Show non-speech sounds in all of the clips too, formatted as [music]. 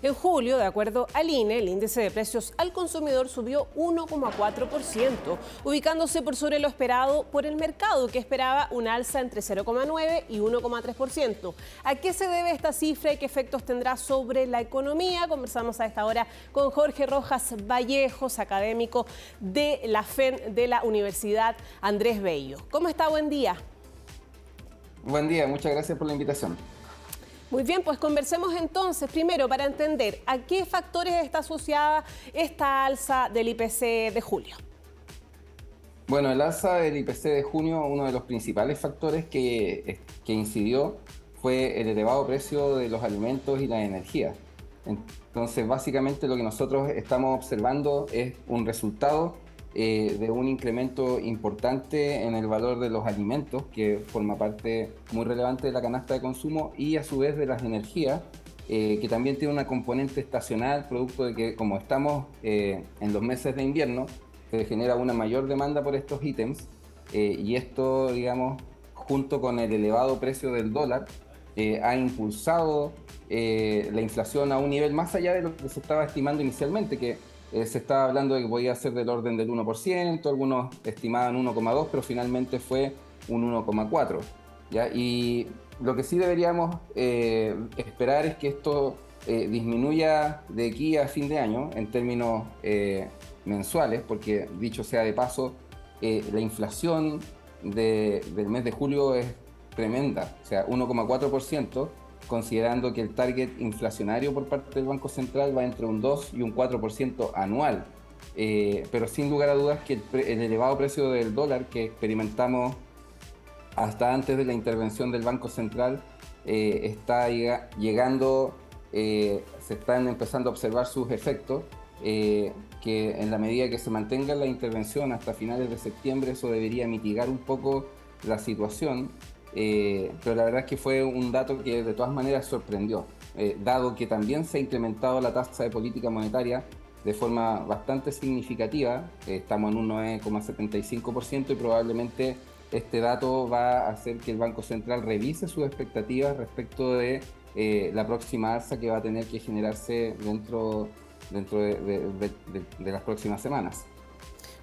En julio, de acuerdo al INE, el índice de precios al consumidor subió 1,4%, ubicándose por sobre lo esperado por el mercado, que esperaba un alza entre 0,9 y 1,3%. ¿A qué se debe esta cifra y qué efectos tendrá sobre la economía? Conversamos a esta hora con Jorge Rojas Vallejos, académico de la FEN de la Universidad Andrés Bello. ¿Cómo está? Buen día. Buen día, muchas gracias por la invitación. Muy bien, pues conversemos entonces, primero, para entender a qué factores está asociada esta alza del IPC de julio. Bueno, el alza del IPC de junio, uno de los principales factores que, que incidió fue el elevado precio de los alimentos y la energía. Entonces, básicamente lo que nosotros estamos observando es un resultado eh, de un incremento importante en el valor de los alimentos, que forma parte muy relevante de la canasta de consumo, y a su vez de las energías, eh, que también tiene una componente estacional, producto de que como estamos eh, en los meses de invierno, se genera una mayor demanda por estos ítems, y esto, digamos, junto con el elevado precio del dólar, ha impulsado la inflación a un nivel más allá de lo que se estaba estimando inicialmente, que eh, se estaba hablando de que podía ser del orden del 1%, algunos estimaban 1,2%, pero finalmente fue un 1,4%. Y lo que sí deberíamos eh, esperar es que esto eh, disminuya de aquí a fin de año en términos mensuales, porque dicho sea de paso, la inflación del mes de julio es tremenda, o sea, 1,4% considerando que el target inflacionario por parte del Banco Central va entre un 2 y un 4% anual. Eh, pero sin lugar a dudas que el, elevado precio del dólar que experimentamos hasta antes de la intervención del Banco Central eh, está llegando, eh, se están empezando a observar sus efectos, que en la medida que se mantenga la intervención hasta finales de septiembre eso debería mitigar un poco la situación eh, pero la verdad es que fue un dato que de todas maneras sorprendió, eh, dado que también se ha incrementado la tasa de política monetaria de forma bastante significativa, eh, estamos en un 9,75% y probablemente este dato va a hacer que el Banco Central revise sus expectativas respecto de la próxima alza que va a tener que generarse dentro, dentro de las próximas semanas.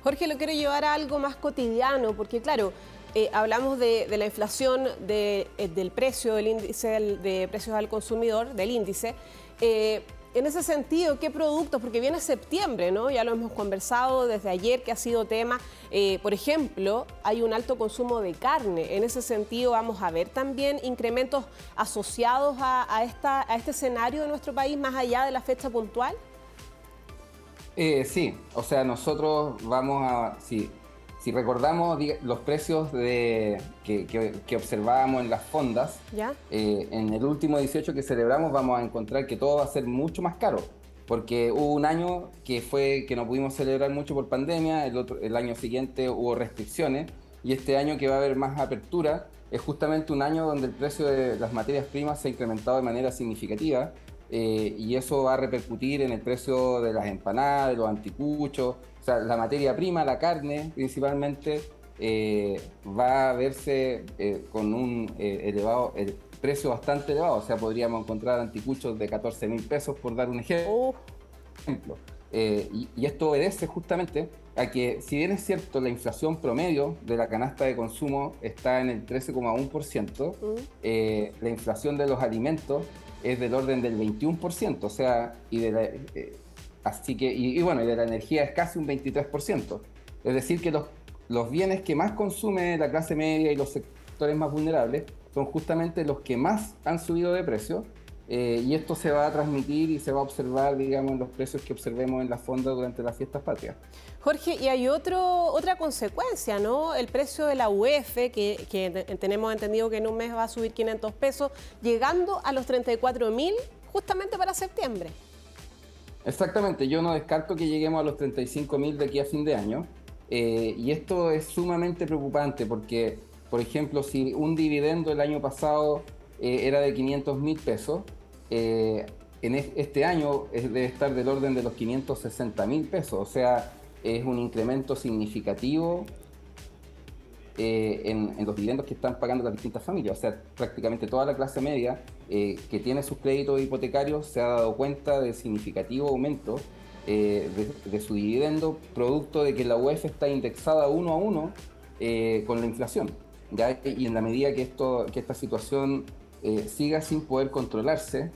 Jorge, lo quiero llevar a algo más cotidiano, porque claro, eh, hablamos de, la inflación eh, del precio, del índice de precios al consumidor, del índice. Eh, en ese sentido, ¿qué productos? Porque viene septiembre, ¿no? Ya lo hemos conversado desde ayer que ha sido tema. por ejemplo, hay un alto consumo de carne. En ese sentido, vamos a ver también incrementos asociados a, esta, a este escenario de nuestro país más allá de la fecha puntual. sí, o sea, nosotros vamos a, sí, si recordamos los precios de, que, observábamos en las fondas, eh, en el último 18 que celebramos vamos a encontrar que todo va a ser mucho más caro, porque hubo un año que fue que no pudimos celebrar mucho por pandemia, el, otro, el año siguiente hubo restricciones, y este año que va a haber más apertura es justamente un año donde el precio de las materias primas se ha incrementado de manera significativa, eh, y eso va a repercutir en el precio de las empanadas, de los anticuchos, o sea, la materia prima, la carne principalmente, eh, va a verse eh, con un elevado, el precio bastante elevado, o sea, podríamos encontrar anticuchos de 14 mil pesos por dar un ejemplo. Y, y, esto obedece justamente a que, si bien es cierto, la inflación promedio de la canasta de consumo está en el 13,1%, mm. la inflación de los alimentos es del orden del 21%, o sea, y de la, eh, así que, y, bueno, y de la energía es casi un 23%. Es decir, que los, los bienes que más consume la clase media y los sectores más vulnerables son justamente los que más han subido de precio eh, y esto se va a transmitir y se va a observar, digamos, en los precios que observemos en la fonda durante las fiestas patrias. Jorge, y hay otro, otra consecuencia, ¿no? El precio de la UF, que, que tenemos entendido que en un mes va a subir 500 pesos, llegando a los 34 mil justamente para septiembre. Exactamente, yo no descarto que lleguemos a los 35 mil de aquí a fin de año. Eh, y esto es sumamente preocupante porque, por ejemplo, si un dividendo el año pasado eh, era de 500 mil pesos, eh, en este año debe estar del orden de los 560 mil pesos, o sea, es un incremento significativo. eh, en, los dividendos que están pagando las distintas familias. O sea, prácticamente toda la clase media eh, que tiene sus créditos hipotecarios se ha dado cuenta del significativo aumento eh, de, su dividendo, producto de que la UEF está indexada uno a uno con la inflación. Y en la medida que, esto, que esta situación siga sin poder controlarse,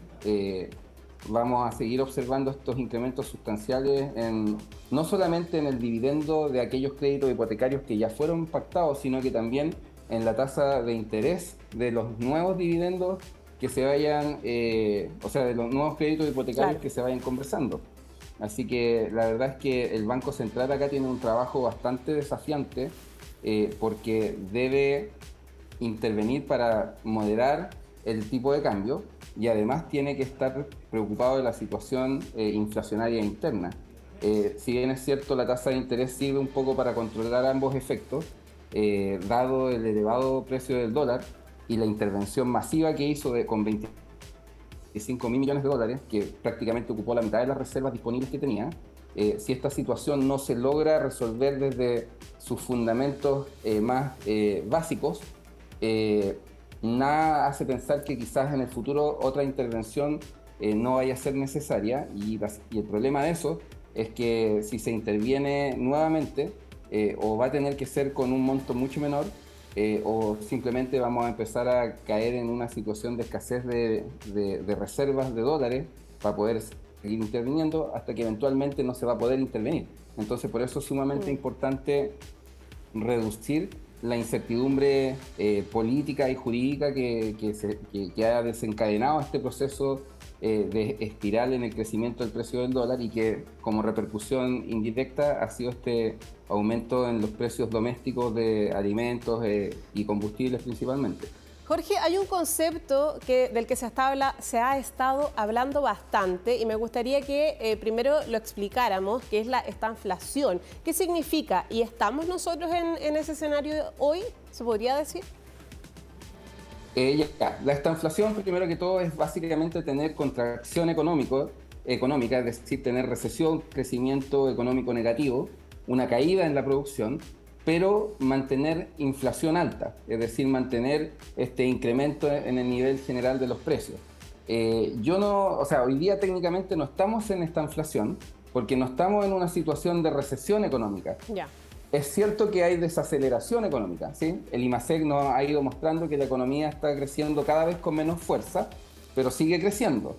vamos a seguir observando estos incrementos sustanciales en, no solamente en el dividendo de aquellos créditos hipotecarios que ya fueron pactados, sino que también en la tasa de interés de los nuevos dividendos que se vayan, eh, o sea, de los nuevos créditos hipotecarios que se vayan conversando. Así que la verdad es que el Banco Central acá tiene un trabajo bastante desafiante eh, porque debe intervenir para moderar el tipo de cambio, y además tiene que estar preocupado de la situación eh, inflacionaria interna. Eh, si bien es cierto, la tasa de interés sirve un poco para controlar ambos efectos, eh, dado el elevado precio del dólar y la intervención masiva que hizo de, con 25 mil millones de dólares, que prácticamente ocupó la mitad de las reservas disponibles que tenía, si esta situación no se logra resolver desde sus fundamentos más básicos, nada hace pensar que quizás en el futuro otra intervención eh, no vaya a ser necesaria y, el problema de eso es que si se interviene nuevamente eh, o va a tener que ser con un monto mucho menor eh, o simplemente vamos a empezar a caer en una situación de escasez de, reservas de dólares para poder seguir interviniendo hasta que eventualmente no se va a poder intervenir. Entonces por eso es sumamente mm. importante reducir la incertidumbre eh, política y jurídica que, que, ha desencadenado este proceso eh, de espiral en el crecimiento del precio del dólar y que como repercusión indirecta ha sido este aumento en los precios domésticos de alimentos eh, y combustibles principalmente. Jorge, hay un concepto que, del que se, se, ha estado hablando bastante y me gustaría que eh, primero lo explicáramos, que es la estanflación. ¿Qué significa? ¿Y estamos nosotros en, ese escenario hoy? ¿Se podría decir? Eh, La estanflación, primero que todo, es básicamente tener contracción económico, económica, es decir, tener recesión, crecimiento económico negativo, una caída en la producción pero mantener inflación alta, es decir, mantener este incremento en el nivel general de los precios. Eh, yo no, o sea, hoy día técnicamente no estamos en esta inflación porque no estamos en una situación de recesión económica. Ya. Es cierto que hay desaceleración económica, ¿sí? El IMASEC nos ha ido mostrando que la economía está creciendo cada vez con menos fuerza, pero sigue creciendo.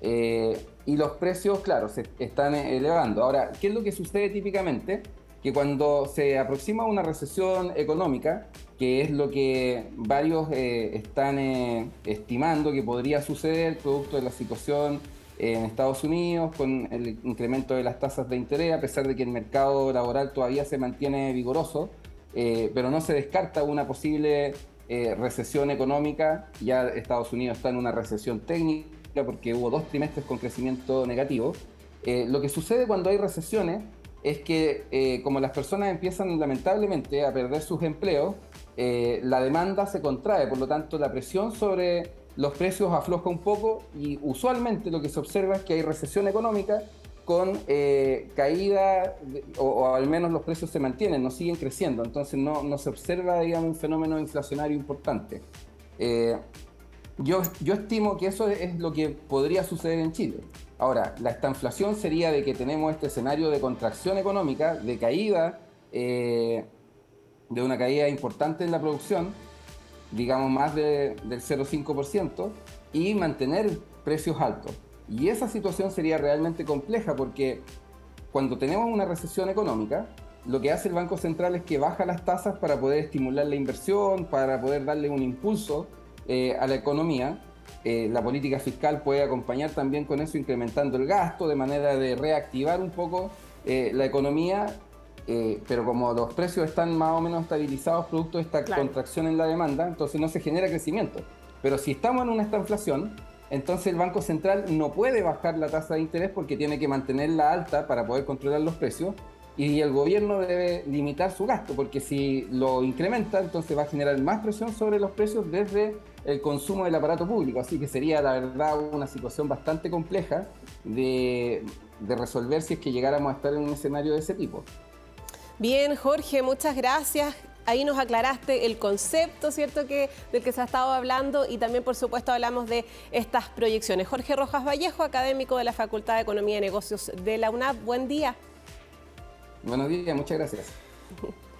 Eh, y los precios, claro, se están elevando. Ahora, ¿qué es lo que sucede típicamente? Que cuando se aproxima una recesión económica, que es lo que varios eh, están eh, estimando que podría suceder producto de la situación en Estados Unidos con el incremento de las tasas de interés, a pesar de que el mercado laboral todavía se mantiene vigoroso, eh, pero no se descarta una posible recesión económica. Ya Estados Unidos está en una recesión técnica porque hubo dos trimestres con crecimiento negativo. lo que sucede cuando hay recesiones es que eh, como las personas empiezan lamentablemente a perder sus empleos, eh, la demanda se contrae, por lo tanto la presión sobre los precios afloja un poco y usualmente lo que se observa es que hay recesión económica con eh, caída o, al menos los precios se mantienen, no siguen creciendo, entonces no, no se observa digamos, un fenómeno inflacionario importante. yo, yo estimo que eso es lo que podría suceder en Chile. Ahora, la estanflación sería de que tenemos este escenario de contracción económica, de caída, eh, de una caída importante en la producción, digamos más del 0,5%, y mantener precios altos. Y esa situación sería realmente compleja porque cuando tenemos una recesión económica, lo que hace el Banco Central es que baja las tasas para poder estimular la inversión, para poder darle un impulso eh, a la economía eh, la política fiscal puede acompañar también con eso, incrementando el gasto de manera de reactivar un poco eh, la economía, eh, pero como los precios están más o menos estabilizados producto de esta contracción en la demanda, entonces no se genera crecimiento. Pero si estamos en una estanflación, entonces el Banco Central no puede bajar la tasa de interés porque tiene que mantenerla alta para poder controlar los precios y el gobierno debe limitar su gasto, porque si lo incrementa, entonces va a generar más presión sobre los precios desde el consumo del aparato público. Así que sería, la verdad, una situación bastante compleja de, resolver si es que llegáramos a estar en un escenario de ese tipo. Bien, Jorge, muchas gracias. ahí nos aclaraste el concepto, ¿cierto?, que, del que se ha estado hablando y también, por supuesto, hablamos de estas proyecciones. Jorge Rojas Vallejo, académico de la Facultad de Economía y Negocios de la UNAP. Buen día. Buenos días, muchas gracias. [laughs]